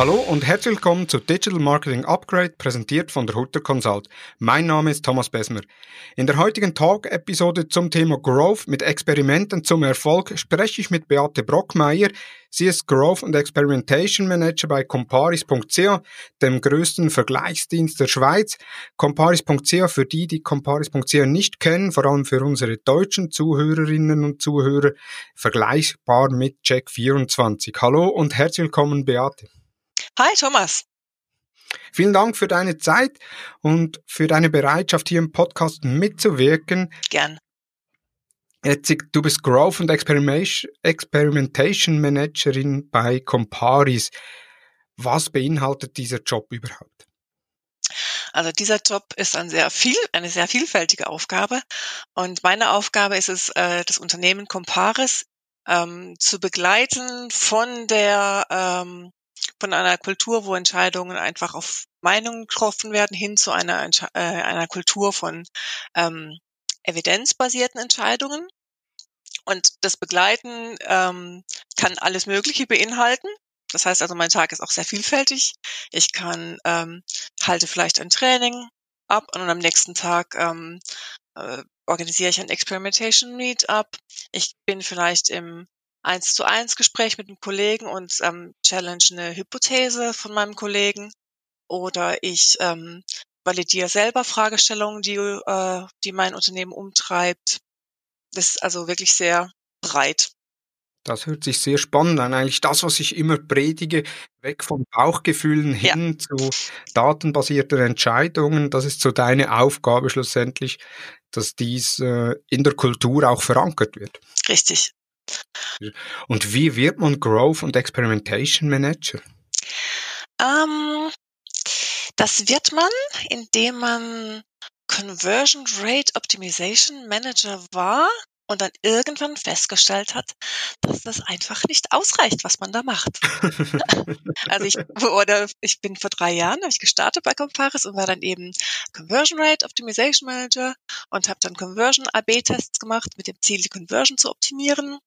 Hallo und herzlich willkommen zu Digital Marketing Upgrade, präsentiert von der Hutter Consult. Mein Name ist Thomas Besmer. In der heutigen Talk-Episode zum Thema Growth mit Experimenten zum Erfolg spreche ich mit Beate Brockmeier. Sie ist Growth und Experimentation Manager bei Comparis.ch, dem größten Vergleichsdienst der Schweiz. Comparis.ch, für die, die Comparis.ch nicht kennen, vor allem für unsere deutschen Zuhörerinnen und Zuhörer, vergleichbar mit Check24. Hallo und herzlich willkommen, Beate. Hi Thomas. Vielen Dank für deine Zeit und für deine Bereitschaft, hier im Podcast mitzuwirken. Gern. Jetzt, du bist Growth und Experimentation Managerin bei Comparis. Was beinhaltet dieser Job überhaupt? Also dieser Job ist ein sehr viel, eine sehr vielfältige Aufgabe. Und meine Aufgabe ist es, äh, das Unternehmen Comparis ähm, zu begleiten von der ähm, von einer Kultur, wo Entscheidungen einfach auf Meinungen getroffen werden, hin zu einer, äh, einer Kultur von ähm, evidenzbasierten Entscheidungen. Und das Begleiten ähm, kann alles Mögliche beinhalten. Das heißt also, mein Tag ist auch sehr vielfältig. Ich kann ähm, halte vielleicht ein Training ab und am nächsten Tag ähm, äh, organisiere ich ein Experimentation Meetup. Ich bin vielleicht im eins zu eins Gespräch mit einem Kollegen und ähm, challenge eine Hypothese von meinem Kollegen oder ich ähm, validiere selber Fragestellungen, die, äh, die mein Unternehmen umtreibt. Das ist also wirklich sehr breit. Das hört sich sehr spannend an. Eigentlich das, was ich immer predige, weg von Bauchgefühlen hin ja. zu datenbasierten Entscheidungen. Das ist so deine Aufgabe schlussendlich, dass dies äh, in der Kultur auch verankert wird. Richtig. Und wie wird man Growth und Experimentation Manager? Ähm, das wird man, indem man Conversion Rate Optimization Manager war und dann irgendwann festgestellt hat, dass das einfach nicht ausreicht, was man da macht. also ich oder ich bin vor drei Jahren habe ich gestartet bei Comparis und war dann eben Conversion Rate Optimization Manager und habe dann Conversion AB Tests gemacht mit dem Ziel, die Conversion zu optimieren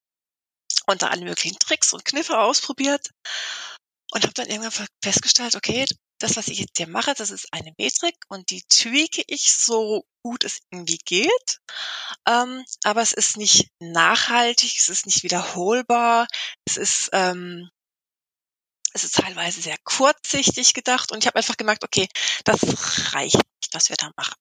und da alle möglichen Tricks und Kniffe ausprobiert und habe dann irgendwann festgestellt, okay, das, was ich jetzt hier mache, das ist eine Metrik und die tweake ich so gut es irgendwie geht. Ähm, aber es ist nicht nachhaltig, es ist nicht wiederholbar, es ist, ähm, es ist teilweise sehr kurzsichtig gedacht und ich habe einfach gemerkt, okay, das reicht nicht, was wir da machen.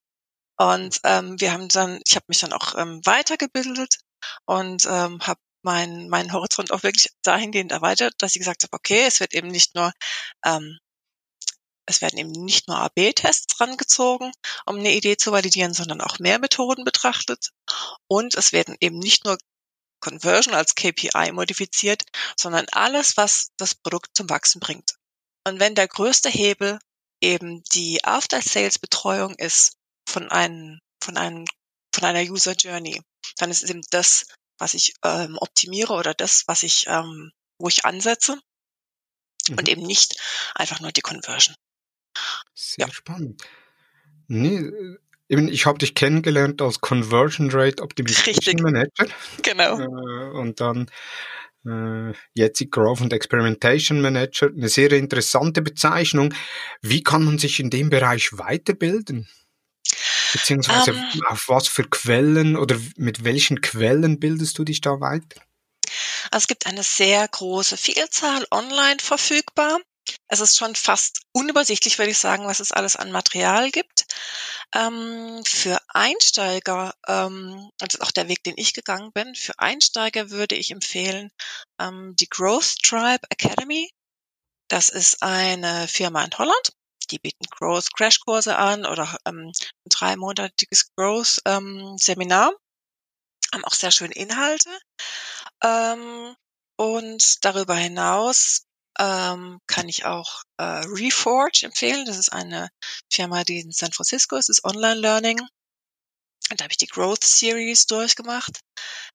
Und ähm, wir haben dann, ich habe mich dann auch ähm, weitergebildet und ähm, habe mein, mein Horizont auch wirklich dahingehend erweitert, dass ich gesagt habe, okay, es wird eben nicht nur ähm, es werden eben nicht nur AB-Tests rangezogen, um eine Idee zu validieren, sondern auch mehr Methoden betrachtet. Und es werden eben nicht nur Conversion als KPI modifiziert, sondern alles, was das Produkt zum Wachsen bringt. Und wenn der größte Hebel eben die After-Sales-Betreuung ist von einem, von einem, von einer User Journey, dann ist eben das was ich ähm, optimiere oder das, was ich, ähm, wo ich ansetze mhm. und eben nicht einfach nur die Conversion. Sehr ja. spannend. Nee, eben, ich habe dich kennengelernt als Conversion Rate Optimization Richtig. Manager. Genau. Äh, und dann äh, jetzt Growth und Experimentation Manager. Eine sehr interessante Bezeichnung. Wie kann man sich in dem Bereich weiterbilden? Beziehungsweise ähm, auf was für Quellen oder mit welchen Quellen bildest du dich da weiter? Also es gibt eine sehr große Vielzahl online verfügbar. Es ist schon fast unübersichtlich, würde ich sagen, was es alles an Material gibt. Ähm, für Einsteiger, ähm, das ist auch der Weg, den ich gegangen bin, für Einsteiger würde ich empfehlen ähm, die Growth Tribe Academy. Das ist eine Firma in Holland die bieten Growth Crashkurse an oder ähm, ein dreimonatiges Growth ähm, Seminar. Haben auch sehr schöne Inhalte. Ähm, und darüber hinaus ähm, kann ich auch äh, Reforge empfehlen. Das ist eine Firma, die in San Francisco ist, ist Online Learning. Und da habe ich die Growth Series durchgemacht.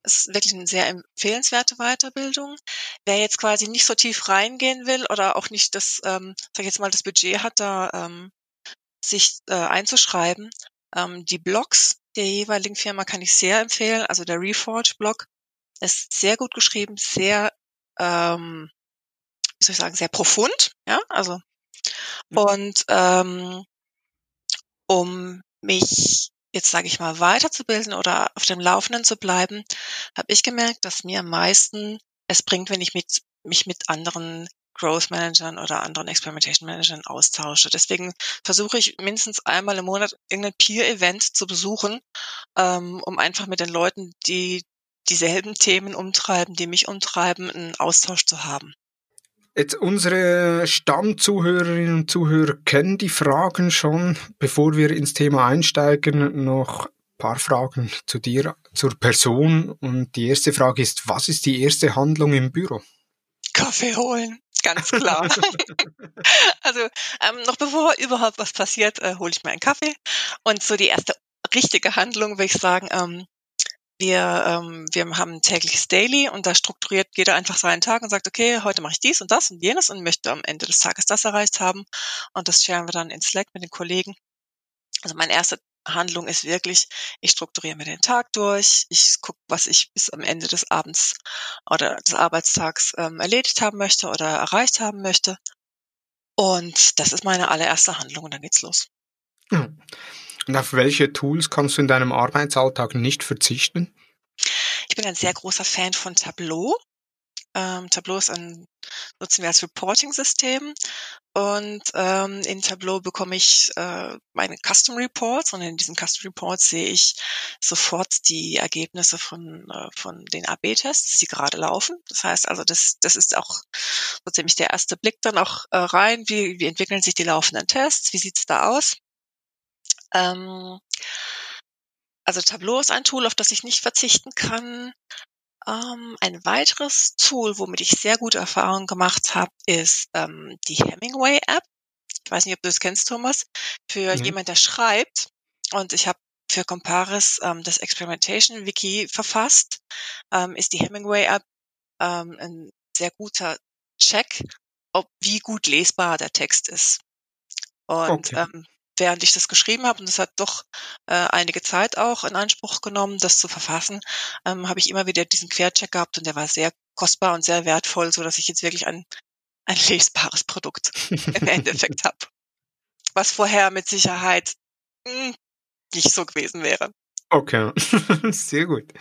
Es ist wirklich eine sehr empfehlenswerte Weiterbildung. Wer jetzt quasi nicht so tief reingehen will oder auch nicht das, ähm, sag ich jetzt mal, das Budget hat, da ähm, sich äh, einzuschreiben, ähm, die Blogs der jeweiligen Firma kann ich sehr empfehlen. Also der Reforge-Blog ist sehr gut geschrieben, sehr ähm, wie soll ich sagen, sehr profund, ja, also mhm. und ähm, um mich jetzt sage ich mal weiterzubilden oder auf dem Laufenden zu bleiben, habe ich gemerkt, dass mir am meisten es bringt, wenn ich mit, mich mit anderen Growth Managern oder anderen Experimentation Managern austausche. Deswegen versuche ich mindestens einmal im Monat irgendein Peer-Event zu besuchen, ähm, um einfach mit den Leuten, die dieselben Themen umtreiben, die mich umtreiben, einen Austausch zu haben. Jetzt unsere Stammzuhörerinnen und Zuhörer kennen die Fragen schon. Bevor wir ins Thema einsteigen, noch ein paar Fragen zu dir, zur Person. Und die erste Frage ist, was ist die erste Handlung im Büro? Kaffee holen. Ganz klar. also ähm, noch bevor überhaupt was passiert, äh, hole ich mir einen Kaffee. Und so die erste richtige Handlung würde ich sagen, ähm, wir, ähm, wir haben ein tägliches Daily und da strukturiert jeder einfach seinen Tag und sagt, okay, heute mache ich dies und das und jenes und möchte am Ende des Tages das erreicht haben. Und das scheren wir dann in Slack mit den Kollegen. Also meine erste Handlung ist wirklich, ich strukturiere mir den Tag durch, ich gucke, was ich bis am Ende des Abends oder des Arbeitstags ähm, erledigt haben möchte oder erreicht haben möchte. Und das ist meine allererste Handlung und dann geht's los. Hm. Und auf welche Tools kannst du in deinem Arbeitsalltag nicht verzichten? Ich bin ein sehr großer Fan von Tableau. Ähm, Tableau ist ein, nutzen wir als Reporting-System und ähm, in Tableau bekomme ich äh, meine Custom Reports und in diesen Custom Reports sehe ich sofort die Ergebnisse von, äh, von den AB-Tests, die gerade laufen. Das heißt also, das, das ist auch so ziemlich der erste Blick dann auch äh, rein, wie, wie entwickeln sich die laufenden Tests, wie sieht's da aus. Ähm, also Tableau ist ein Tool, auf das ich nicht verzichten kann. Ähm, ein weiteres Tool, womit ich sehr gute Erfahrungen gemacht habe, ist ähm, die Hemingway App. Ich weiß nicht, ob du das kennst, Thomas. Für mhm. jemand, der schreibt. Und ich habe für Comparis ähm, das Experimentation Wiki verfasst, ähm, ist die Hemingway App ähm, ein sehr guter Check, ob wie gut lesbar der Text ist. Und okay. ähm, während ich das geschrieben habe, und es hat doch äh, einige Zeit auch in Anspruch genommen, das zu verfassen, ähm, habe ich immer wieder diesen Quercheck gehabt und der war sehr kostbar und sehr wertvoll, so dass ich jetzt wirklich ein, ein lesbares Produkt im Endeffekt habe. Was vorher mit Sicherheit mh, hm, nicht so gewesen wäre. Okay, sehr gut.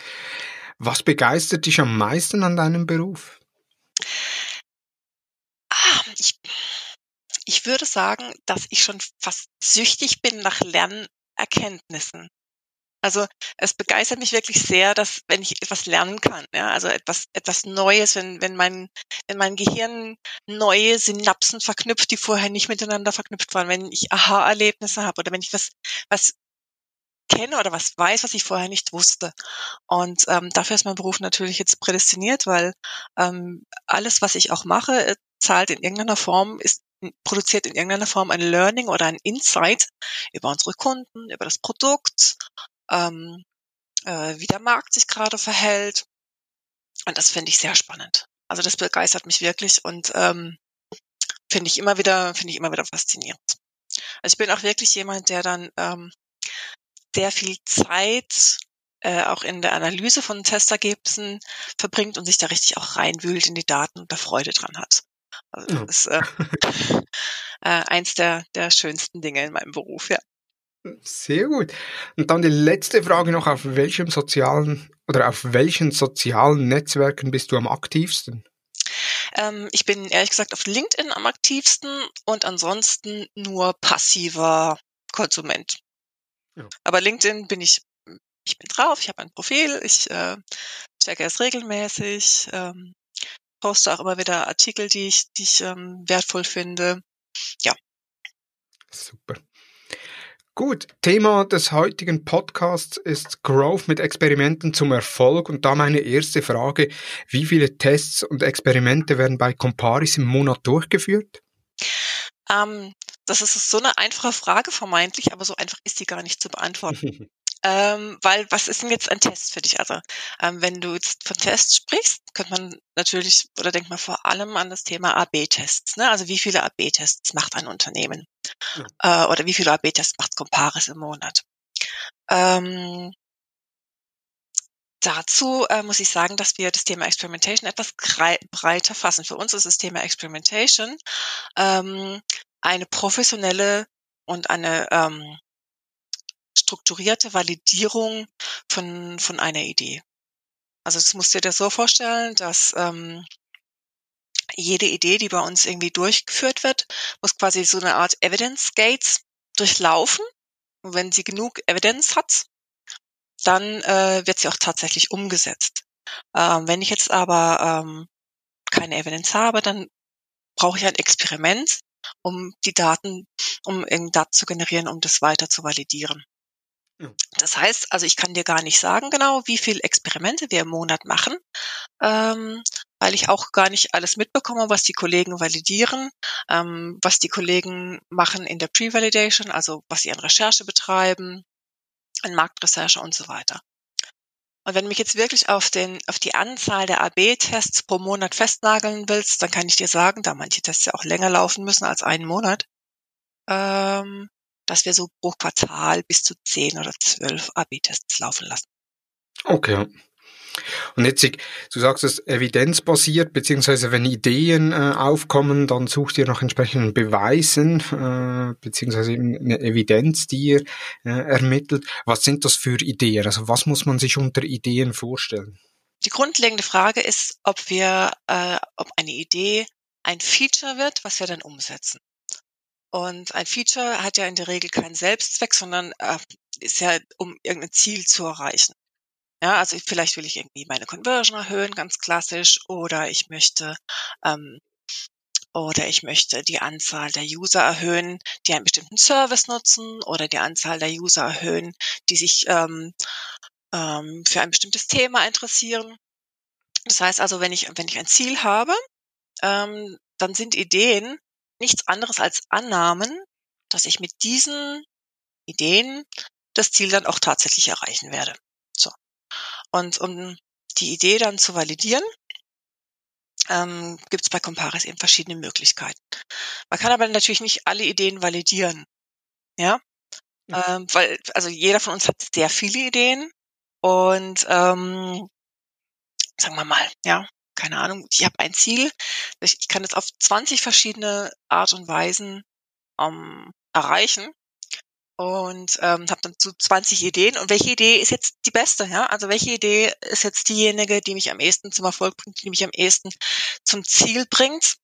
Was begeistert dich am meisten an deinem Beruf? Ah, ich, ich würde sagen, dass ich schon fast süchtig bin nach Lernerkenntnissen. Also es begeistert mich wirklich sehr, dass wenn ich etwas lernen kann, ja, also etwas etwas Neues, wenn wenn mein wenn mein Gehirn neue Synapsen verknüpft, die vorher nicht miteinander verknüpft waren, wenn ich Aha-Erlebnisse habe oder wenn ich was was kenne oder was weiß, was ich vorher nicht wusste. Und ähm, dafür ist mein Beruf natürlich jetzt prädestiniert, weil ähm, alles, was ich auch mache, äh, zahlt in irgendeiner Form, ist produziert in irgendeiner Form ein Learning oder ein Insight über unsere Kunden, über das Produkt, ähm, äh, wie der Markt sich gerade verhält. Und das finde ich sehr spannend. Also das begeistert mich wirklich und ähm, finde ich immer wieder, finde ich immer wieder faszinierend. Also ich bin auch wirklich jemand, der dann ähm, sehr viel Zeit äh, auch in der Analyse von Testergebnissen verbringt und sich da richtig auch reinwühlt in die Daten und da Freude dran hat. Also das ist äh, äh, eins der, der schönsten Dinge in meinem Beruf, ja. Sehr gut. Und dann die letzte Frage noch, auf welchem sozialen oder auf welchen sozialen Netzwerken bist du am aktivsten? Ähm, ich bin ehrlich gesagt auf LinkedIn am aktivsten und ansonsten nur passiver Konsument. Ja. Aber LinkedIn bin ich, ich bin drauf, ich habe ein Profil, ich äh, checke es regelmäßig, ähm, poste auch immer wieder Artikel, die ich, die ich ähm, wertvoll finde. Ja. Super. Gut, Thema des heutigen Podcasts ist Growth mit Experimenten zum Erfolg und da meine erste Frage, wie viele Tests und Experimente werden bei Comparis im Monat durchgeführt? Ähm, das ist so eine einfache Frage vermeintlich, aber so einfach ist die gar nicht zu beantworten. Ähm, weil was ist denn jetzt ein Test für dich? Also ähm, wenn du jetzt von Tests sprichst, könnte man natürlich oder denkt man vor allem an das Thema AB-Tests. Ne? Also wie viele AB-Tests macht ein Unternehmen? Ja. Äh, oder wie viele AB-Tests macht Comparis im Monat? Ähm, dazu äh, muss ich sagen, dass wir das Thema Experimentation etwas breiter fassen. Für uns ist das Thema Experimentation ähm, eine professionelle und eine ähm, strukturierte Validierung von, von einer Idee. Also das musst du dir so vorstellen, dass ähm, jede Idee, die bei uns irgendwie durchgeführt wird, muss quasi so eine Art Evidence Gates durchlaufen. Und wenn sie genug Evidence hat, dann äh, wird sie auch tatsächlich umgesetzt. Ähm, wenn ich jetzt aber ähm, keine Evidence habe, dann brauche ich ein Experiment, um die Daten, um Daten zu generieren, um das weiter zu validieren. Das heißt, also ich kann dir gar nicht sagen genau, wie viele Experimente wir im Monat machen, ähm, weil ich auch gar nicht alles mitbekomme, was die Kollegen validieren, ähm, was die Kollegen machen in der Pre-Validation, also was sie an Recherche betreiben, an Marktrecherche und so weiter. Und wenn du mich jetzt wirklich auf, den, auf die Anzahl der AB-Tests pro Monat festnageln willst, dann kann ich dir sagen, da manche Tests ja auch länger laufen müssen als einen Monat, ähm, dass wir so pro Quartal bis zu zehn oder zwölf AB-Tests laufen lassen. Okay. Und jetzt, du sagst es evidenzbasiert, beziehungsweise wenn Ideen äh, aufkommen, dann sucht ihr nach entsprechenden Beweisen, äh, beziehungsweise eine Evidenz, die ihr äh, ermittelt. Was sind das für Ideen? Also was muss man sich unter Ideen vorstellen? Die grundlegende Frage ist, ob wir, äh, ob eine Idee ein Feature wird, was wir dann umsetzen. Und ein Feature hat ja in der Regel keinen Selbstzweck, sondern äh, ist ja, um irgendein Ziel zu erreichen. Ja, also vielleicht will ich irgendwie meine Conversion erhöhen, ganz klassisch, oder ich möchte ähm, oder ich möchte die Anzahl der User erhöhen, die einen bestimmten Service nutzen, oder die Anzahl der User erhöhen, die sich ähm, ähm, für ein bestimmtes Thema interessieren. Das heißt also, wenn ich wenn ich ein Ziel habe, ähm, dann sind Ideen nichts anderes als Annahmen, dass ich mit diesen Ideen das Ziel dann auch tatsächlich erreichen werde. So. Und um die Idee dann zu validieren, ähm, gibt es bei Comparis eben verschiedene Möglichkeiten. Man kann aber natürlich nicht alle Ideen validieren. Ja. Ähm, weil, also jeder von uns hat sehr viele Ideen und ähm, sagen wir mal, ja, keine Ahnung, ich habe ein Ziel, ich, ich kann es auf 20 verschiedene Art und Weisen ähm, erreichen und ähm, habe dann so 20 Ideen. Und welche Idee ist jetzt die beste? Ja, also welche Idee ist jetzt diejenige, die mich am ehesten zum Erfolg bringt, die mich am ehesten zum Ziel bringt?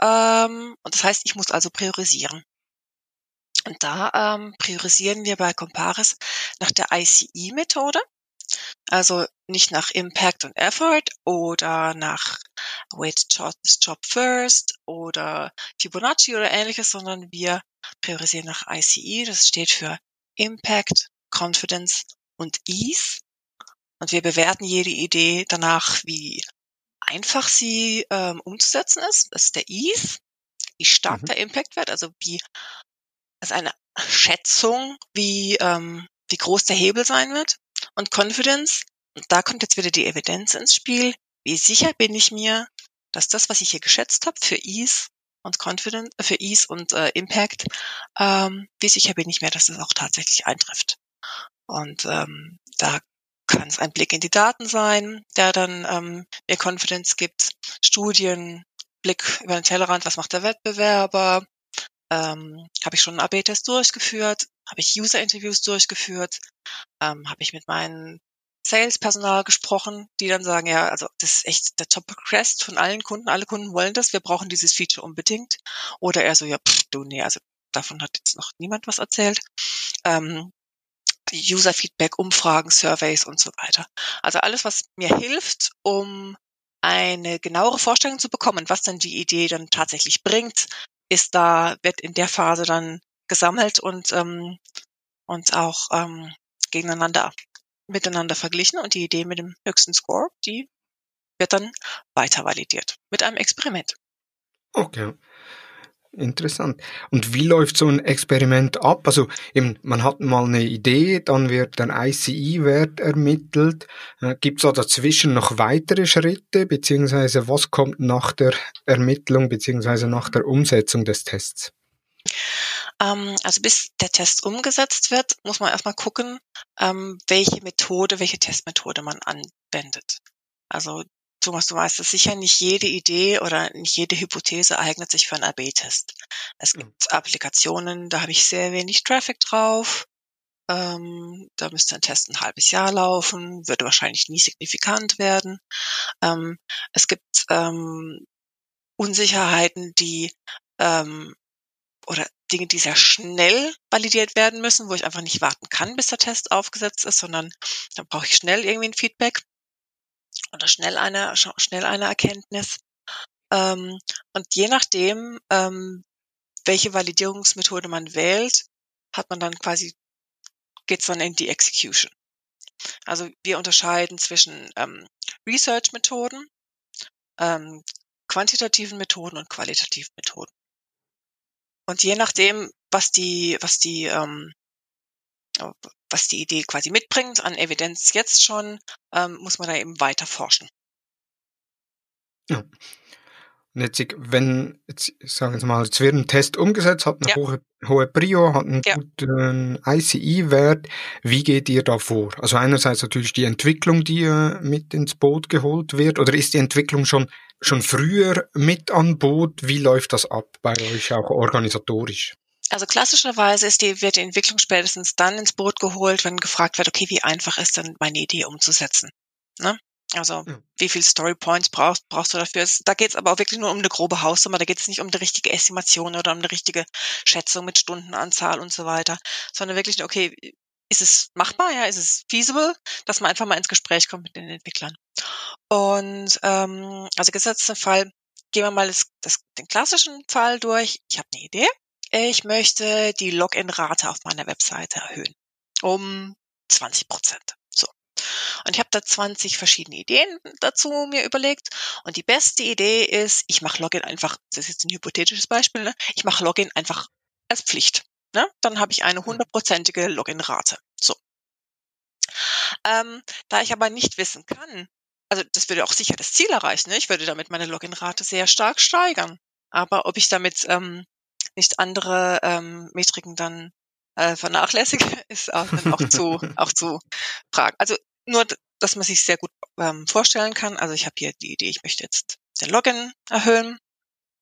Ähm, und das heißt, ich muss also priorisieren. Und da ähm, priorisieren wir bei Comparis nach der ICE-Methode. Also nicht nach Impact und Effort oder nach Wait Job First oder Fibonacci oder ähnliches, sondern wir priorisieren nach ICE. Das steht für Impact, Confidence und Ease. Und wir bewerten jede Idee danach, wie einfach sie ähm, umzusetzen ist. Das ist der Ease, wie stark mhm. der Impact wird, also wie das ist eine Schätzung, wie ähm, wie groß der Hebel sein wird. Und Confidence, und da kommt jetzt wieder die Evidenz ins Spiel. Wie sicher bin ich mir, dass das, was ich hier geschätzt habe für Ease und Confidence, äh, für Ease und äh, Impact, ähm, wie sicher bin ich mir, dass das auch tatsächlich eintrifft. Und ähm, da kann es ein Blick in die Daten sein, der dann ähm, mir Confidence gibt, Studien, Blick über den Tellerrand, was macht der Wettbewerber, ähm, habe ich schon einen AB-Test durchgeführt, habe ich User-Interviews durchgeführt, ähm, habe ich mit meinem Sales-Personal gesprochen, die dann sagen, ja, also das ist echt der Top-Request von allen Kunden, alle Kunden wollen das, wir brauchen dieses Feature unbedingt. Oder er so, ja, pff, du, nee, also davon hat jetzt noch niemand was erzählt. Ähm, User-Feedback, Umfragen, Surveys und so weiter. Also alles, was mir hilft, um eine genauere Vorstellung zu bekommen, was dann die Idee dann tatsächlich bringt, ist da, wird in der Phase dann gesammelt und, ähm, und auch ähm, gegeneinander miteinander verglichen und die Idee mit dem höchsten Score, die wird dann weiter validiert mit einem Experiment. Okay. Interessant. Und wie läuft so ein Experiment ab? Also eben, man hat mal eine Idee, dann wird der ICE-Wert ermittelt. Äh, Gibt es da dazwischen noch weitere Schritte, beziehungsweise was kommt nach der Ermittlung, beziehungsweise nach der Umsetzung des Tests? Ähm, also bis der Test umgesetzt wird, muss man erstmal gucken, ähm, welche Methode, welche Testmethode man anwendet. Also Thomas, du weißt es sicher, nicht jede Idee oder nicht jede Hypothese eignet sich für einen AB-Test. Es gibt ja. Applikationen, da habe ich sehr wenig Traffic drauf. Ähm, da müsste ein Test ein halbes Jahr laufen, würde wahrscheinlich nie signifikant werden. Ähm, es gibt ähm, Unsicherheiten, die ähm, oder Dinge, die sehr schnell validiert werden müssen, wo ich einfach nicht warten kann, bis der Test aufgesetzt ist, sondern da brauche ich schnell irgendwie ein Feedback oder schnell eine schnell eine Erkenntnis. Ähm, und je nachdem, ähm, welche Validierungsmethode man wählt, hat man dann quasi geht's dann in die Execution. Also wir unterscheiden zwischen ähm, Research-Methoden, quantitativen Methoden und qualitativen Methoden. Und je nachdem, was die, was die, ähm, was die Idee quasi mitbringt an Evidenz jetzt schon, ähm, muss man da eben weiter forschen. Ja. Und jetzt, wenn, jetzt, ich sage jetzt mal, jetzt wird ein Test umgesetzt, hat eine ja. hohe, hohe Prio, hat einen ja. guten ICI-Wert. Wie geht ihr da vor? Also einerseits natürlich die Entwicklung, die äh, mit ins Boot geholt wird, oder ist die Entwicklung schon, schon früher mit an Boot? Wie läuft das ab bei euch auch organisatorisch? Also klassischerweise ist die, wird die Entwicklung spätestens dann ins Boot geholt, wenn gefragt wird, okay, wie einfach ist denn meine Idee umzusetzen? Ne? Also ja. wie viel Story Points brauchst, brauchst du dafür? Da geht es aber auch wirklich nur um eine grobe Hausnummer. Da geht es nicht um die richtige Estimation oder um eine richtige Schätzung mit Stundenanzahl und so weiter, sondern wirklich, okay, ist es machbar, ja, ist es feasible, dass man einfach mal ins Gespräch kommt mit den Entwicklern. Und ähm, also gesetzten Fall, gehen wir mal das, das, den klassischen Fall durch. Ich habe eine Idee. Ich möchte die Login-Rate auf meiner Webseite erhöhen um 20 Prozent. Und ich habe da 20 verschiedene Ideen dazu mir überlegt. Und die beste Idee ist, ich mache Login einfach, das ist jetzt ein hypothetisches Beispiel, ne? ich mache Login einfach als Pflicht. Ne? Dann habe ich eine hundertprozentige Login-Rate. So. Ähm, da ich aber nicht wissen kann, also das würde auch sicher das Ziel erreichen. Ne? Ich würde damit meine Login-Rate sehr stark steigern. Aber ob ich damit ähm, nicht andere ähm, Metriken dann äh, vernachlässige, ist auch, dann auch zu auch zu fragen. Also nur, dass man sich sehr gut ähm, vorstellen kann. Also ich habe hier die Idee, ich möchte jetzt den Login erhöhen.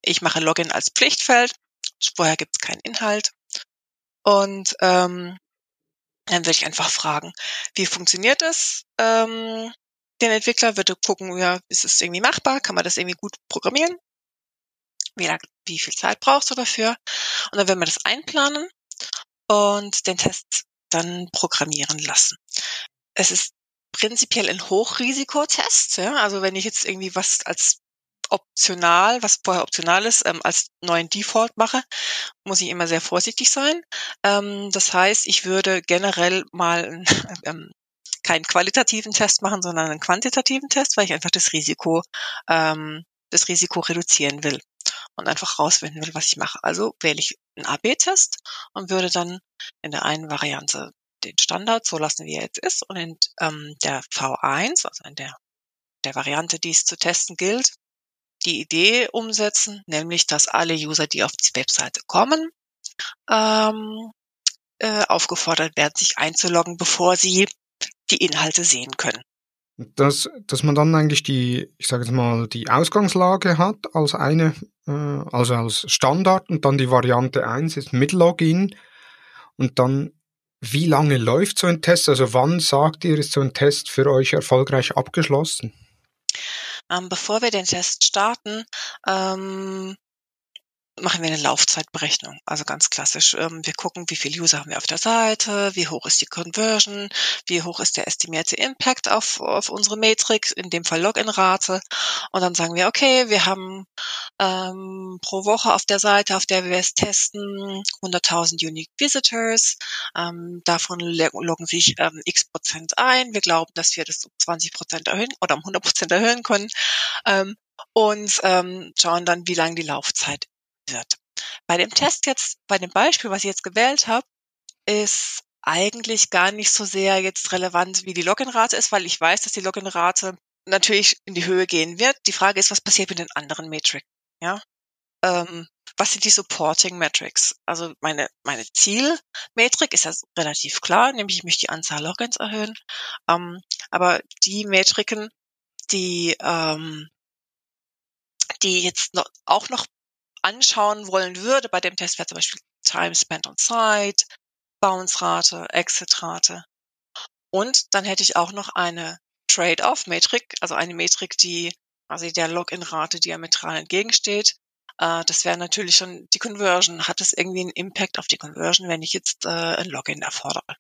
Ich mache Login als Pflichtfeld. Vorher gibt es keinen Inhalt. Und ähm, dann würde ich einfach fragen, wie funktioniert das? Ähm, den Entwickler würde gucken, ja, ist es irgendwie machbar? Kann man das irgendwie gut programmieren? Wie, lang, wie viel Zeit brauchst du dafür? Und dann werden wir das einplanen und den Test dann programmieren lassen. Es ist prinzipiell ein Hochrisikotest. Ja? Also wenn ich jetzt irgendwie was als optional, was vorher optional ist, ähm, als neuen Default mache, muss ich immer sehr vorsichtig sein. Ähm, das heißt, ich würde generell mal ähm, keinen qualitativen Test machen, sondern einen quantitativen Test, weil ich einfach das Risiko, ähm, das Risiko reduzieren will und einfach rausfinden will, was ich mache. Also wähle ich einen AB-Test und würde dann in der einen Variante den Standard so lassen, wie er jetzt ist. Und in ähm, der V1, also in der, der Variante, die es zu testen gilt, die Idee umsetzen, nämlich dass alle User, die auf die Webseite kommen, ähm, äh, aufgefordert werden, sich einzuloggen, bevor sie die Inhalte sehen können. Dass, dass man dann eigentlich die, ich sage jetzt mal, die Ausgangslage hat als eine, äh, also als Standard und dann die Variante 1 ist mit Login und dann wie lange läuft so ein Test? Also wann sagt ihr, ist so ein Test für euch erfolgreich abgeschlossen? Ähm, bevor wir den Test starten, ähm, machen wir eine Laufzeitberechnung. Also ganz klassisch. Ähm, wir gucken, wie viele User haben wir auf der Seite, wie hoch ist die Conversion, wie hoch ist der estimierte Impact auf, auf unsere Metrik, in dem Fall Login-Rate. Und dann sagen wir, okay, wir haben ähm, pro Woche auf der Seite, auf der wir es testen, 100.000 Unique Visitors. Ähm, davon loggen sich ähm, x Prozent ein. Wir glauben, dass wir das um 20 Prozent erhöhen oder um 100 Prozent erhöhen können. Ähm, und ähm, schauen dann, wie lang die Laufzeit wird. Bei dem Test jetzt, bei dem Beispiel, was ich jetzt gewählt habe, ist eigentlich gar nicht so sehr jetzt relevant, wie die Login-Rate ist, weil ich weiß, dass die Login-Rate natürlich in die Höhe gehen wird. Die Frage ist, was passiert mit den anderen Metriken? Ja, ähm, was sind die Supporting Metrics? Also meine, meine Zielmetrik ist ja relativ klar, nämlich ich möchte die Anzahl Logins erhöhen. Ähm, aber die Metriken, die, ähm, die jetzt noch, auch noch anschauen wollen würde bei dem Test, wäre zum Beispiel Time spent on site, Bounce-Rate, Exit-Rate. Und dann hätte ich auch noch eine Trade-off-Metrik, also eine Metrik, die quasi der Login-Rate diametral entgegensteht. Äh, das wäre natürlich schon die Conversion. Hat es irgendwie einen Impact auf die Conversion, wenn ich jetzt äh, ein Login erfordere?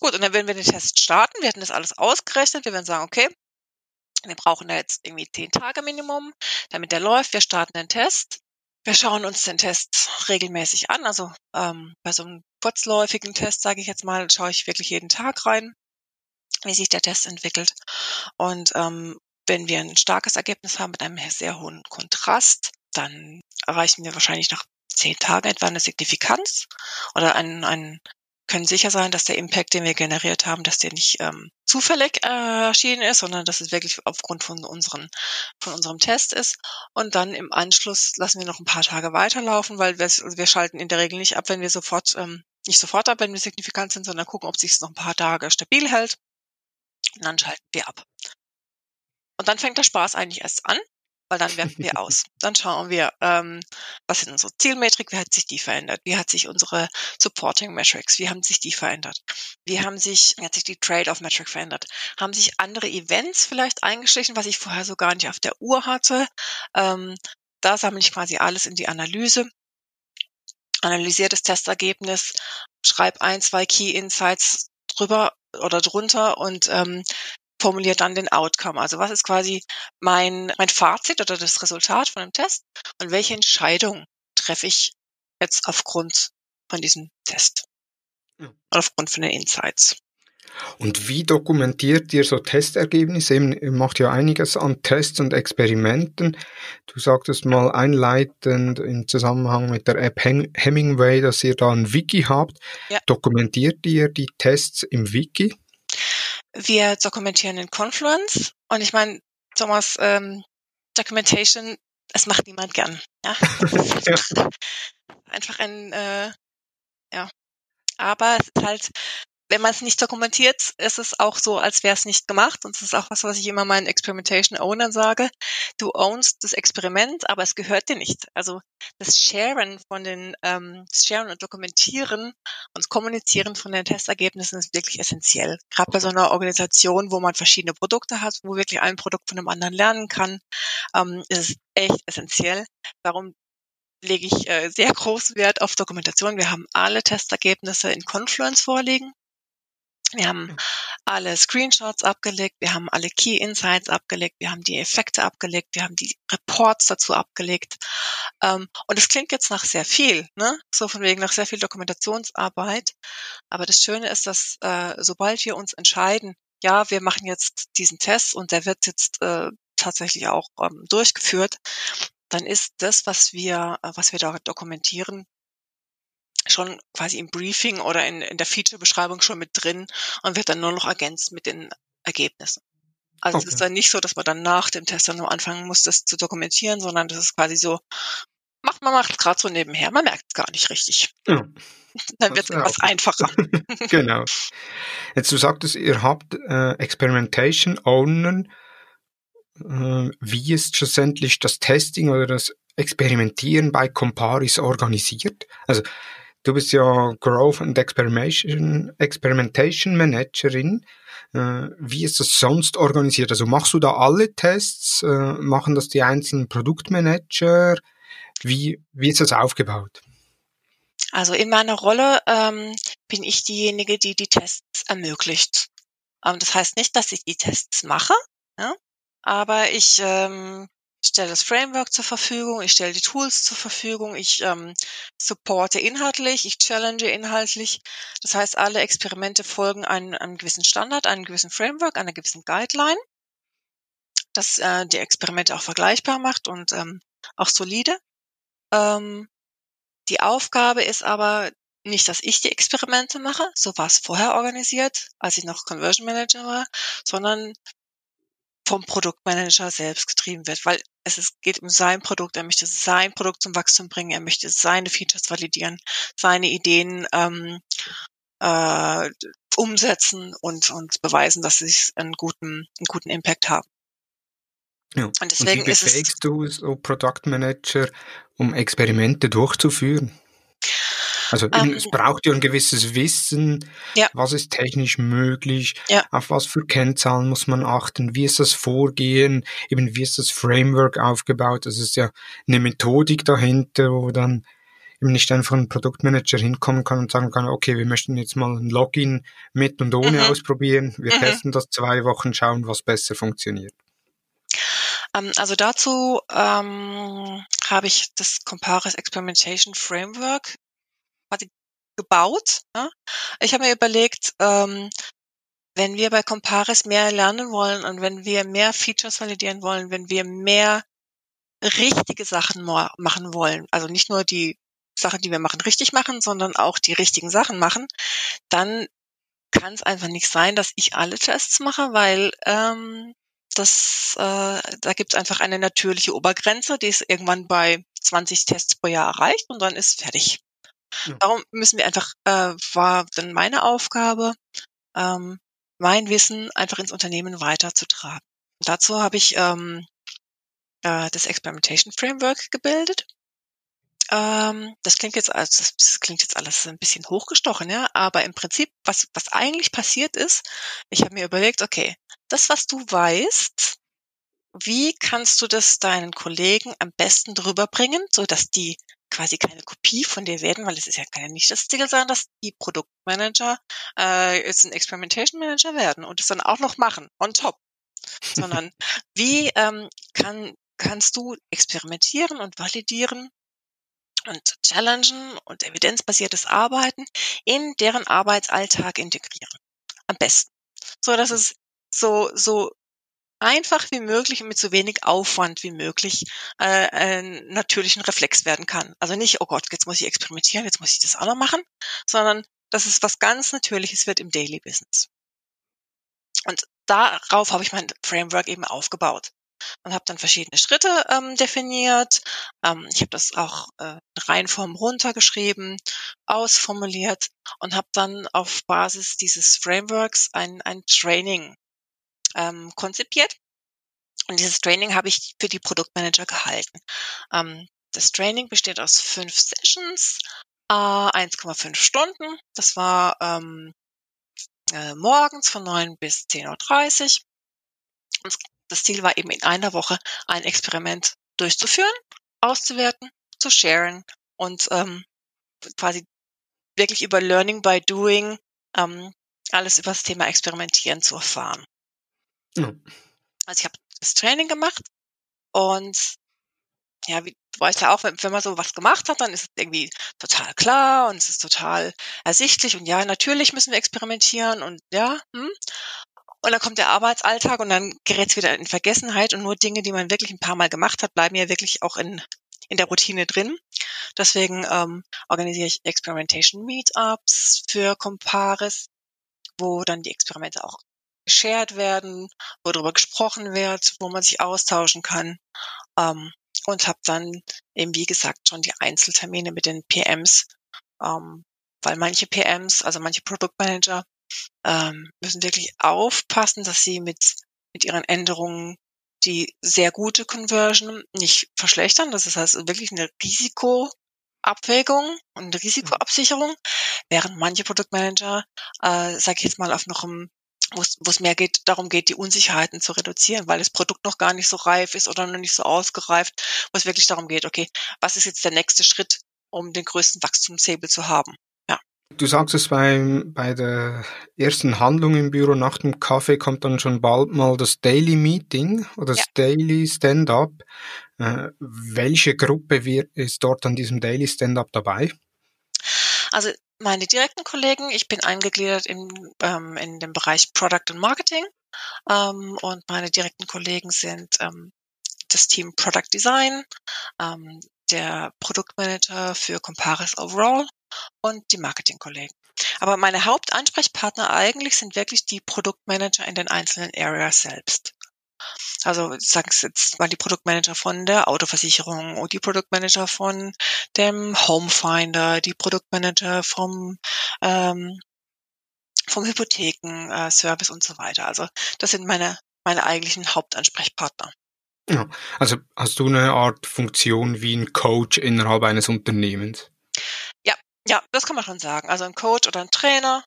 Gut, und dann werden wir den Test starten. Wir hätten das alles ausgerechnet. Wir werden sagen, okay, wir brauchen da jetzt irgendwie zehn Tage Minimum, damit der läuft. Wir starten den Test. Wir schauen uns den Test regelmäßig an. Also ähm, bei so einem kurzläufigen Test, sage ich jetzt mal, schaue ich wirklich jeden Tag rein wie sich der Test entwickelt. Und ähm, wenn wir ein starkes Ergebnis haben mit einem sehr hohen Kontrast, dann erreichen wir wahrscheinlich nach zehn Tagen etwa eine Signifikanz oder einen, einen können sicher sein, dass der Impact, den wir generiert haben, dass der nicht ähm, zufällig äh, erschienen ist, sondern dass es wirklich aufgrund von unseren von unserem Test ist. Und dann im Anschluss lassen wir noch ein paar Tage weiterlaufen, weil wir, also wir schalten in der Regel nicht ab, wenn wir sofort ähm, nicht sofort ab, wenn wir signifikant sind, sondern gucken, ob sich es noch ein paar Tage stabil hält. Und dann schalten wir ab. Und dann fängt der Spaß eigentlich erst an, weil dann werten wir aus. Dann schauen wir, ähm, was sind unsere Zielmetrik, wie hat sich die verändert, wie hat sich unsere Supporting Metrics, wie haben sich die verändert, wie haben sich, wie hat sich die Trade-off Metric verändert, haben sich andere Events vielleicht eingeschlichen, was ich vorher so gar nicht auf der Uhr hatte. Ähm, da sammle ich quasi alles in die Analyse, analysiere das Testergebnis, schreibe ein, zwei Key Insights drüber oder drunter und ähm, formuliert dann den Outcome. Also was ist quasi mein, mein Fazit oder das Resultat von dem Test und welche Entscheidung treffe ich jetzt aufgrund von diesem Test? Ja. Aufgrund von den Insights. Und wie dokumentiert ihr so Testergebnisse? ihr macht ja einiges an Tests und Experimenten. Du sagtest mal einleitend im Zusammenhang mit der App Hemingway, dass ihr da ein Wiki habt. Ja. Dokumentiert ihr die Tests im Wiki? Wir dokumentieren in Confluence und ich meine, Thomas, ähm, Documentation, es macht niemand gern. Ja? ja. Einfach ein, äh, ja. Aber es ist halt wenn man es nicht dokumentiert, ist es auch so, als wäre es nicht gemacht. Und das ist auch was, was ich immer meinen Experimentation Ownern sage. Du ownst das Experiment, aber es gehört dir nicht. Also das Sharen von den, ähm, das Sharen und Dokumentieren und Kommunizieren von den Testergebnissen ist wirklich essentiell. Gerade bei so einer Organisation, wo man verschiedene Produkte hat, wo wirklich ein Produkt von einem anderen lernen kann, ähm, ist es echt essentiell. Darum lege ich äh, sehr großen Wert auf Dokumentation. Wir haben alle Testergebnisse in Confluence vorliegen. Wir haben alle Screenshots abgelegt, wir haben alle Key Insights abgelegt, wir haben die Effekte abgelegt, wir haben die Reports dazu abgelegt. Ähm, und es klingt jetzt nach sehr viel, ne? So von wegen nach sehr viel Dokumentationsarbeit. Aber das Schöne ist, dass äh, sobald wir uns entscheiden, ja, wir machen jetzt diesen Test und der wird jetzt äh, tatsächlich auch ähm, durchgeführt, dann ist das, was wir, äh, was wir da dokumentieren, schon quasi im Briefing oder in, in der Feature-Beschreibung schon mit drin und wird dann nur noch ergänzt mit den Ergebnissen. Also okay. es ist dann nicht so, dass man dann nach dem Test dann nur anfangen muss, das zu dokumentieren, sondern das ist quasi so, macht man macht gerade so nebenher, man merkt es gar nicht richtig. Ja. Dann wird es etwas einfacher. genau. Jetzt du sagtest, ihr habt äh, Experimentation Owner. Äh, wie ist schlussendlich das Testing oder das Experimentieren bei Comparis organisiert? Also Du bist ja Growth and Experimentation, Experimentation Managerin. Äh, wie ist das sonst organisiert? Also machst du da alle Tests? Äh, machen das die einzelnen Produktmanager? Wie, wie ist das aufgebaut? Also in meiner Rolle ähm, bin ich diejenige, die die Tests ermöglicht. Ähm, das heißt nicht, dass ich die Tests mache, ja? aber ich ähm, stelle das Framework zur Verfügung, ich stelle die Tools zur Verfügung, ich ähm, supporte inhaltlich, ich challenge inhaltlich. Das heißt, alle Experimente folgen einem, einem gewissen Standard, einem gewissen Framework, einer gewissen Guideline, das äh, die Experimente auch vergleichbar macht und ähm, auch solide. Ähm, die Aufgabe ist aber nicht, dass ich die Experimente mache, so war es vorher organisiert, als ich noch Conversion Manager war, sondern vom Produktmanager selbst getrieben wird, weil Es ist, geht um sein Produkt. Er möchte sein Produkt zum Wachstum bringen. Er möchte seine Features validieren, seine Ideen ähm, äh, umsetzen und, und beweisen, dass sie einen guten, einen guten Impact haben. Ja. Und deswegen und wie befähigst du so Product Manager, um Experimente durchzuführen? Also ähm, es braucht ja ein gewisses Wissen, ja. was ist technisch möglich, ja. auf was für Kennzahlen muss man achten, wie ist das Vorgehen, eben wie ist das Framework aufgebaut. Das ist ja eine Methodik dahinter, wo dann eben nicht einfach ein Produktmanager hinkommen kann und sagen kann, okay, wir möchten jetzt mal ein Login mit und ohne mhm. ausprobieren. Wir mhm. testen das zwei Wochen, schauen, was besser funktioniert. Ähm, also dazu ähm, habe ich das Comparis Experimentation Framework quasi gebaut. Ne? Ich habe mir überlegt, ähm, wenn wir bei Comparis mehr lernen wollen und wenn wir mehr Features validieren wollen, wenn wir mehr richtige Sachen machen wollen, also nicht nur die Sachen, die wir machen, richtig machen, sondern auch die richtigen Sachen machen, dann kann es einfach nicht sein, dass ich alle Tests mache, weil ähm, das, äh, da gibt es einfach eine natürliche Obergrenze, die ist irgendwann bei 20 Tests pro Jahr erreicht und dann ist fertig. Ja. Darum müssen wir einfach, äh, war dann meine Aufgabe, ähm, mein Wissen einfach ins Unternehmen weiterzutragen. Und dazu habe ich ähm, äh, das Experimentation Framework gebildet ähm, das klingt jetzt als das klingt jetzt alles ein bisschen hochgestochen, ja, aber im Prinzip, was, was eigentlich passiert ist, ich habe mir überlegt, okay, das, was du weißt, wie kannst du das deinen Kollegen am besten drüber bringen, so dass die quasi keine Kopie von dir werden, weil es ist ja kann ja nicht das Ziel sein, dass die Produktmanager äh, jetzt ein Experimentation Manager werden und es dann auch noch machen on top, sondern wie ähm, kann kannst du experimentieren und validieren und challengen und evidenzbasiertes Arbeiten in deren Arbeitsalltag integrieren. Am besten. So dass es so, so einfach wie möglich und mit so wenig Aufwand wie möglich äh, einen natürlichen Reflex werden kann. Also nicht, oh Gott, jetzt muss ich experimentieren, jetzt muss ich das auch noch machen, sondern dass es was ganz Natürliches wird im Daily Business. Und darauf habe ich mein Framework eben aufgebaut und habe dann verschiedene Schritte ähm, definiert. Ähm, ich habe das auch äh, in Reihenform runtergeschrieben, ausformuliert und habe dann auf Basis dieses Frameworks ein, ein Training ähm, konzipiert. Und dieses Training habe ich für die Produktmanager gehalten. Ähm, das Training besteht aus fünf Sessions, äh, 1,5 Stunden. Das war ähm, äh, morgens von 9 bis 10.30 Uhr das Ziel war eben in einer Woche ein Experiment durchzuführen, auszuwerten, zu sharen und ähm, quasi wirklich über Learning by Doing ähm, alles über das Thema Experimentieren zu erfahren. Mhm. Also ich habe das Training gemacht und ja, wie du weißt ja auch, wenn, wenn man so was gemacht hat, dann ist es irgendwie total klar und es ist total ersichtlich und ja, natürlich müssen wir experimentieren und ja, hm. Und dann kommt der Arbeitsalltag und dann gerät es wieder in Vergessenheit und nur Dinge, die man wirklich ein paar Mal gemacht hat, bleiben ja wirklich auch in, in der Routine drin. Deswegen ähm, organisiere ich Experimentation Meetups für Comparis, wo dann die Experimente auch geshared werden, wo darüber gesprochen wird, wo man sich austauschen kann. Ähm, und habe dann eben, wie gesagt, schon die Einzeltermine mit den PMs, ähm, weil manche PMs, also manche Produktmanager, ähm, müssen wirklich aufpassen, dass sie mit, mit ihren Änderungen die sehr gute Conversion nicht verschlechtern. Das ist also wirklich eine Risikoabwägung und eine Risikoabsicherung, während manche Produktmanager, äh, sage ich jetzt mal, auf noch einem wo es mehr geht, darum geht, die Unsicherheiten zu reduzieren, weil das Produkt noch gar nicht so reif ist oder noch nicht so ausgereift, wo es wirklich darum geht, okay, was ist jetzt der nächste Schritt, um den größten Wachstumshebel zu haben? Du sagst es beim, bei der ersten Handlung im Büro nach dem Kaffee kommt dann schon bald mal das Daily Meeting oder das ja. Daily Stand-up. Äh, welche Gruppe wird, ist dort an diesem Daily Stand-up dabei? Also meine direkten Kollegen, ich bin eingegliedert in, ähm, in dem Bereich Product und Marketing ähm, und meine direkten Kollegen sind ähm, das Team Product Design, ähm, der Produktmanager für Comparis Overall und die Marketingkollegen. Aber meine Hauptansprechpartner eigentlich sind wirklich die Produktmanager in den einzelnen Areas selbst. Also sagen Sie jetzt mal die Produktmanager von der Autoversicherung oder die Produktmanager von dem Homefinder, die Produktmanager vom ähm, vom Hypothekenservice äh, und so weiter. Also das sind meine meine eigentlichen Hauptansprechpartner. Ja, also hast du eine Art Funktion wie ein Coach innerhalb eines Unternehmens? Ja, ja, das kann man schon sagen. Also ein Coach oder ein Trainer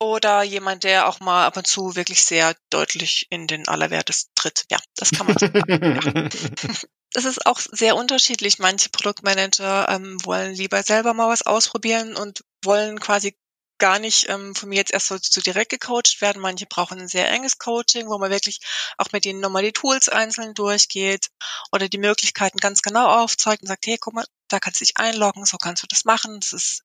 oder jemand, der auch mal ab und zu wirklich sehr deutlich in den Allerwertesten tritt. Ja, das kann man sagen. ja. Das ist auch sehr unterschiedlich. Manche Produktmanager ähm, wollen lieber selber mal was ausprobieren und wollen quasi gar nicht ähm, von mir jetzt erst so, so direkt gecoacht werden. Manche brauchen ein sehr enges Coaching, wo man wirklich auch mit ihnen nochmal die Tools einzeln durchgeht oder die Möglichkeiten ganz genau aufzeigt und sagt, hey, guck mal, da kannst du dich einloggen, so kannst du das machen. Das ist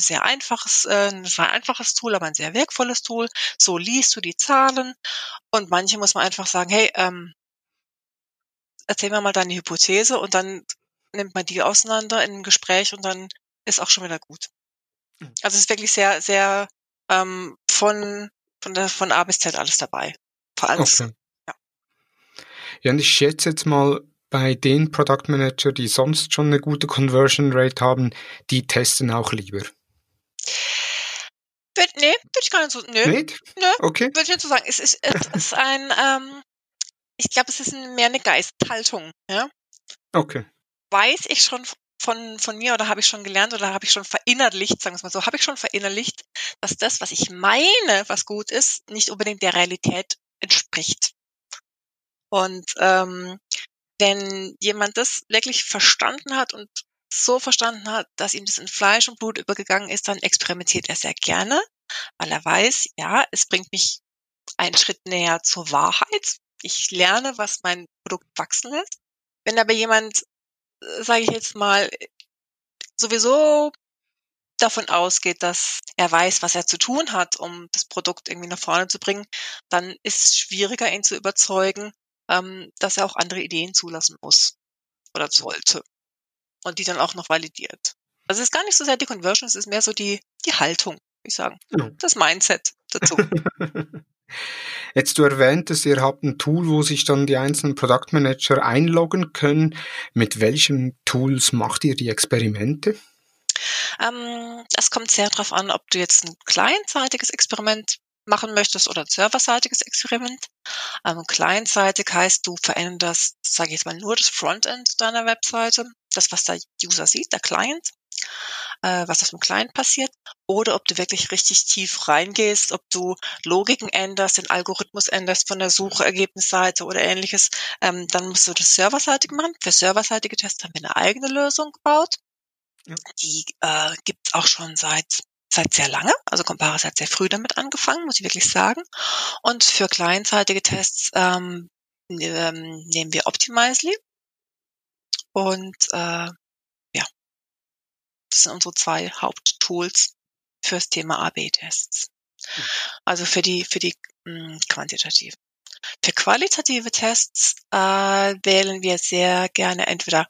sehr einfaches, äh, ein sehr einfaches Tool, aber ein sehr wertvolles Tool. So liest du die Zahlen. Und manche muss man einfach sagen, hey, ähm, erzähl mir mal deine Hypothese und dann nimmt man die auseinander in einem Gespräch und dann ist auch schon wieder gut. Mhm. Also es ist wirklich sehr, sehr ähm, von, von, der, von A bis Z alles dabei. Vor allem. Okay. Ja. ja, und ich schätze jetzt mal, bei den Product Manager, die sonst schon eine gute Conversion Rate haben, die testen auch lieber. Nee, würde ich gar nicht so. Nö. Nicht? Nö. Okay. Würde ich nicht so sagen. Es ist, es ist ein, ähm, ich glaube, es ist mehr eine Geisthaltung, ja. Okay. Weiß ich schon von, von mir oder habe ich schon gelernt oder habe ich schon verinnerlicht, sagen wir es mal so, habe ich schon verinnerlicht, dass das, was ich meine, was gut ist, nicht unbedingt der Realität entspricht. Und ähm, wenn jemand das wirklich verstanden hat und so verstanden hat, dass ihm das in Fleisch und Blut übergegangen ist, dann experimentiert er sehr gerne, weil er weiß, ja, es bringt mich einen Schritt näher zur Wahrheit. Ich lerne, was mein Produkt wachsen lässt. Wenn aber jemand sage ich jetzt mal, sowieso davon ausgeht, dass er weiß, was er zu tun hat, um das Produkt irgendwie nach vorne zu bringen, dann ist es schwieriger, ihn zu überzeugen, ähm, dass er auch andere Ideen zulassen muss oder sollte. Und die dann auch noch validiert. Also es ist gar nicht so sehr die Conversion, es ist mehr so die, die Haltung, ich sagen. Das Mindset dazu. Jetzt du erwähntest, ihr habt ein Tool, wo sich dann die einzelnen Product Manager einloggen können. Mit welchen Tools macht ihr die Experimente? Ähm, es kommt sehr darauf an, ob du jetzt ein clientseitiges Experiment machen möchtest oder ein serverseitiges Experiment. Ähm, clientseitig heißt, du veränderst, sage ich jetzt mal, nur das Frontend deiner Webseite, das, was der User sieht, der Client äh, was auf dem Client passiert, oder ob du wirklich richtig tief reingehst, ob du Logiken änderst, den Algorithmus änderst von der Suchergebnisseite oder ähnliches, ähm, dann musst du das serverseitig machen. Für serverseitige Tests haben wir eine eigene Lösung gebaut. Ja. Die äh, gibt es auch schon seit seit sehr lange. Also Comparis hat sehr früh damit angefangen, muss ich wirklich sagen. Und für clientseitige Tests ähm, ähm, nehmen wir Optimizely. Und äh, das sind unsere zwei Haupttools fürs Thema AB-Tests. Mhm. Also für die, für die mh, hm, quantitativen. Für qualitative Tests äh, wählen wir sehr gerne entweder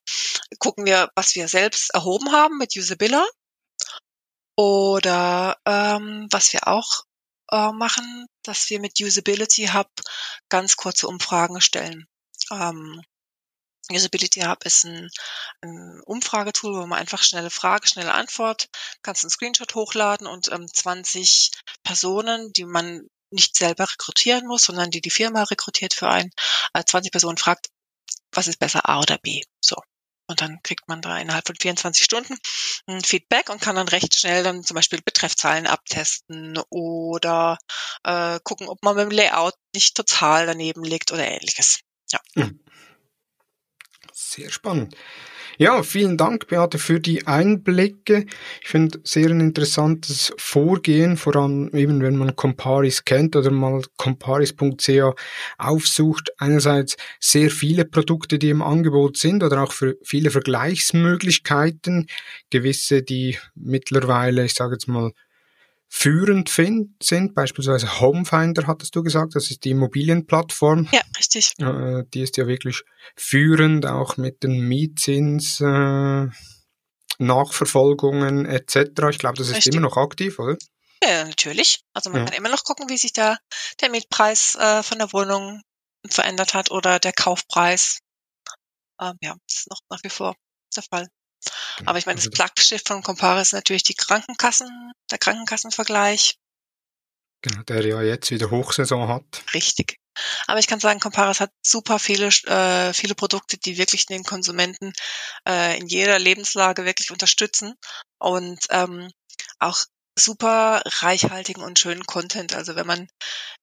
gucken wir, was wir selbst erhoben haben mit Usabilla oder ähm, was wir auch äh, machen, dass wir mit Usability Hub ganz kurze Umfragen stellen. Ähm, Usability Hub ist ein, ein Umfragetool, wo man einfach schnelle Frage, schnelle Antwort, kannst einen Screenshot hochladen und ähm, 20 Personen, die man nicht selber rekrutieren muss, sondern die die Firma rekrutiert für einen, äh, 20 Personen fragt, was ist besser, A oder B? So. Und dann kriegt man da innerhalb von 24 Stunden ein Feedback und kann dann recht schnell dann zum Beispiel Betreffzahlen abtesten oder äh, gucken, ob man dem Layout nicht total daneben liegt oder ähnliches. Ja. Mhm. Sehr spannend. Ja, vielen Dank, Beate, für die Einblicke. Ich finde sehr ein interessantes Vorgehen, vor allem eben, wenn man Comparis kennt oder mal comparis.ca aufsucht. Einerseits sehr viele Produkte, die im Angebot sind oder auch für viele Vergleichsmöglichkeiten. Gewisse, die mittlerweile, ich sage jetzt mal, führend sind, beispielsweise Homefinder hattest du gesagt, das ist die Immobilienplattform. Ja, richtig. Äh, die ist ja wirklich führend, auch mit den Mietzins, äh, Nachverfolgungen etc. Ich glaube, das ist richtig. immer noch aktiv, oder? Ja, natürlich. Also man ja. kann immer noch gucken, wie sich da der Mietpreis äh, von der Wohnung verändert hat oder der Kaufpreis. Ähm, ja, das ist noch nach wie vor der Fall. Aber ich meine, das Flaggschiff von Comparis ist natürlich die Krankenkassen, der Krankenkassenvergleich. Genau, der ja jetzt wieder Hochsaison hat. Richtig. Aber ich kann sagen, Comparis hat super viele, äh, viele Produkte, die wirklich den Konsumenten äh, in jeder Lebenslage wirklich unterstützen und ähm, auch super reichhaltigen und schönen Content. Also wenn man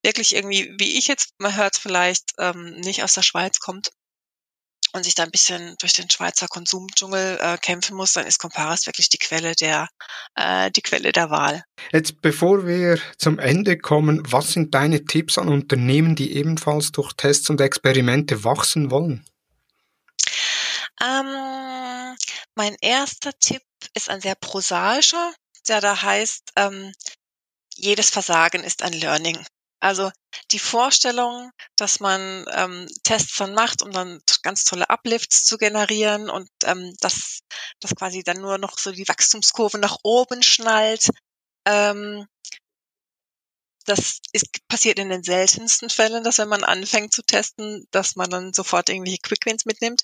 wirklich irgendwie, wie ich jetzt, man hört vielleicht, ähm, nicht aus der Schweiz kommt und sich da ein bisschen durch den Schweizer Konsumdschungel äh, kämpfen muss, dann ist Comparis wirklich die Quelle der, äh, die Quelle der Wahl. Jetzt, bevor wir zum Ende kommen, was sind deine Tipps an Unternehmen, die ebenfalls durch Tests und Experimente wachsen wollen? Ähm, mein erster Tipp ist ein sehr prosaischer, der da heißt, ähm, jedes Versagen ist ein Learning. Also die Vorstellung, dass man ähm, Tests dann macht, um dann ganz tolle Uplifts zu generieren und ähm, dass das quasi dann nur noch so die Wachstumskurve nach oben schnallt, ähm, das ist, passiert in den seltensten Fällen, dass wenn man anfängt zu testen, dass man dann sofort irgendwelche Quickwins mitnimmt.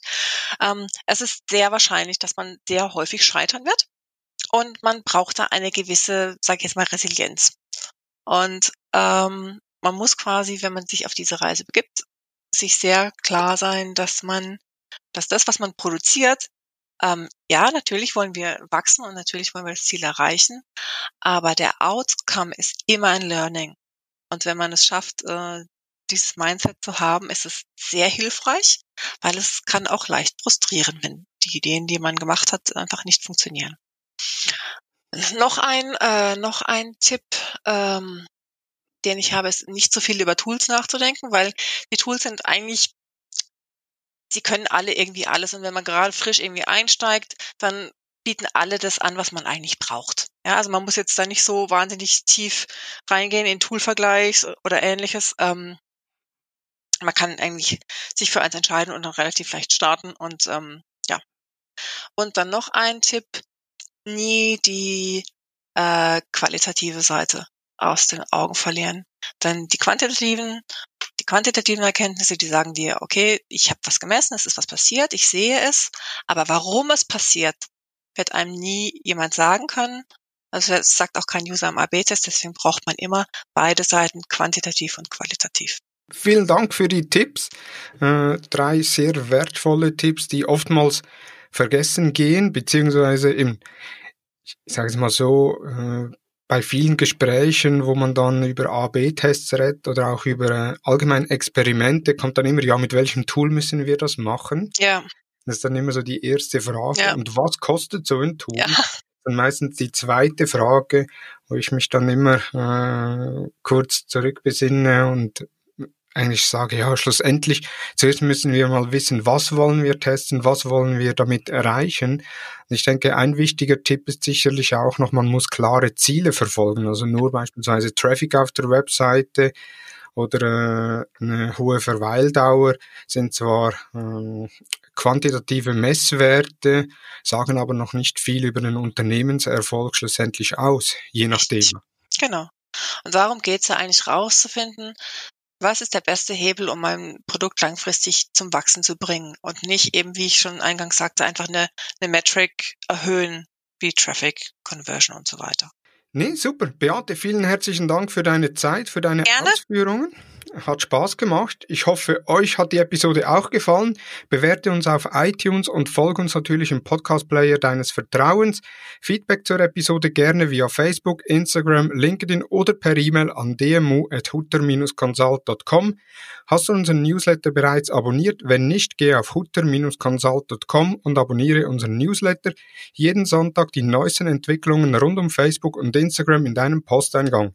Ähm, es ist sehr wahrscheinlich, dass man sehr häufig scheitern wird und man braucht da eine gewisse, sage ich jetzt mal, Resilienz. Und ähm, man muss quasi, wenn man sich auf diese Reise begibt, sich sehr klar sein, dass man, dass das, was man produziert, ähm, ja, natürlich wollen wir wachsen und natürlich wollen wir das Ziel erreichen, aber der Outcome ist immer ein Learning. Und wenn man es schafft, äh, dieses Mindset zu haben, ist es sehr hilfreich, weil es kann auch leicht frustrieren, wenn die Ideen, die man gemacht hat, einfach nicht funktionieren. Noch ein, äh, noch ein Tipp, ähm, den ich habe, ist nicht so viel über Tools nachzudenken, weil die Tools sind eigentlich, sie können alle irgendwie alles. Und wenn man gerade frisch irgendwie einsteigt, dann bieten alle das an, was man eigentlich braucht. Ja, also man muss jetzt da nicht so wahnsinnig tief reingehen in Toolvergleichs oder ähnliches. Ähm, man kann eigentlich sich für eins entscheiden und dann relativ leicht starten und ähm, ja. Und dann noch ein Tipp, nie die äh, qualitative Seite aus den Augen verlieren. Denn die quantitativen, die quantitativen Erkenntnisse, die sagen dir, okay, ich habe was gemessen, es ist was passiert, ich sehe es, aber warum es passiert, wird einem nie jemand sagen können. Also das sagt auch kein User im AB-Test, deswegen braucht man immer beide Seiten, quantitativ und qualitativ. Vielen Dank für die Tipps. Äh, drei sehr wertvolle Tipps, die oftmals vergessen gehen, beziehungsweise im, ich sage es mal so, äh, bei vielen Gesprächen, wo man dann über A-B-Tests redet oder auch über äh, allgemein Experimente, kommt dann immer, ja, mit welchem Tool müssen wir das machen? Ja. Das ist dann immer so die erste Frage. Ja. Und was kostet so ein Tool? Ja. Dann meistens die zweite Frage, wo ich mich dann immer äh, kurz zurückbesinne und eigentlich sage, ja, schlussendlich, zuerst müssen wir mal wissen, was wollen wir testen, was wollen wir damit erreichen. Ich denke, ein wichtiger Tipp ist sicherlich auch noch, man muss klare Ziele verfolgen. Also nur beispielsweise Traffic auf der Webseite oder äh, eine hohe Verweildauer sind zwar äh, quantitative Messwerte, sagen aber noch nicht viel über den Unternehmenserfolg schlussendlich aus, je nachdem. Genau. Und darum geht es ja eigentlich rauszufinden, was ist der beste Hebel, um mein Produkt langfristig zum Wachsen zu bringen und nicht eben, wie ich schon eingangs sagte, einfach eine, eine Metric erhöhen, wie Traffic, Conversion und so weiter. Nee, super. Beate, vielen herzlichen Dank für deine Zeit, für deine Gerne. Ausführungen. Hat Spaß gemacht. Ich hoffe, euch hat die Episode auch gefallen. Bewerte uns auf iTunes und folge uns natürlich im Podcast-Player deines Vertrauens. Feedback zur Episode gerne via Facebook, Instagram, LinkedIn oder per E-Mail an dmu.hutter-consult.com. Hast du unseren Newsletter bereits abonniert? Wenn nicht, geh auf hutter-consult.com und abonniere unseren Newsletter. Jeden Sonntag die neuesten Entwicklungen rund um Facebook und Instagram in deinem Posteingang.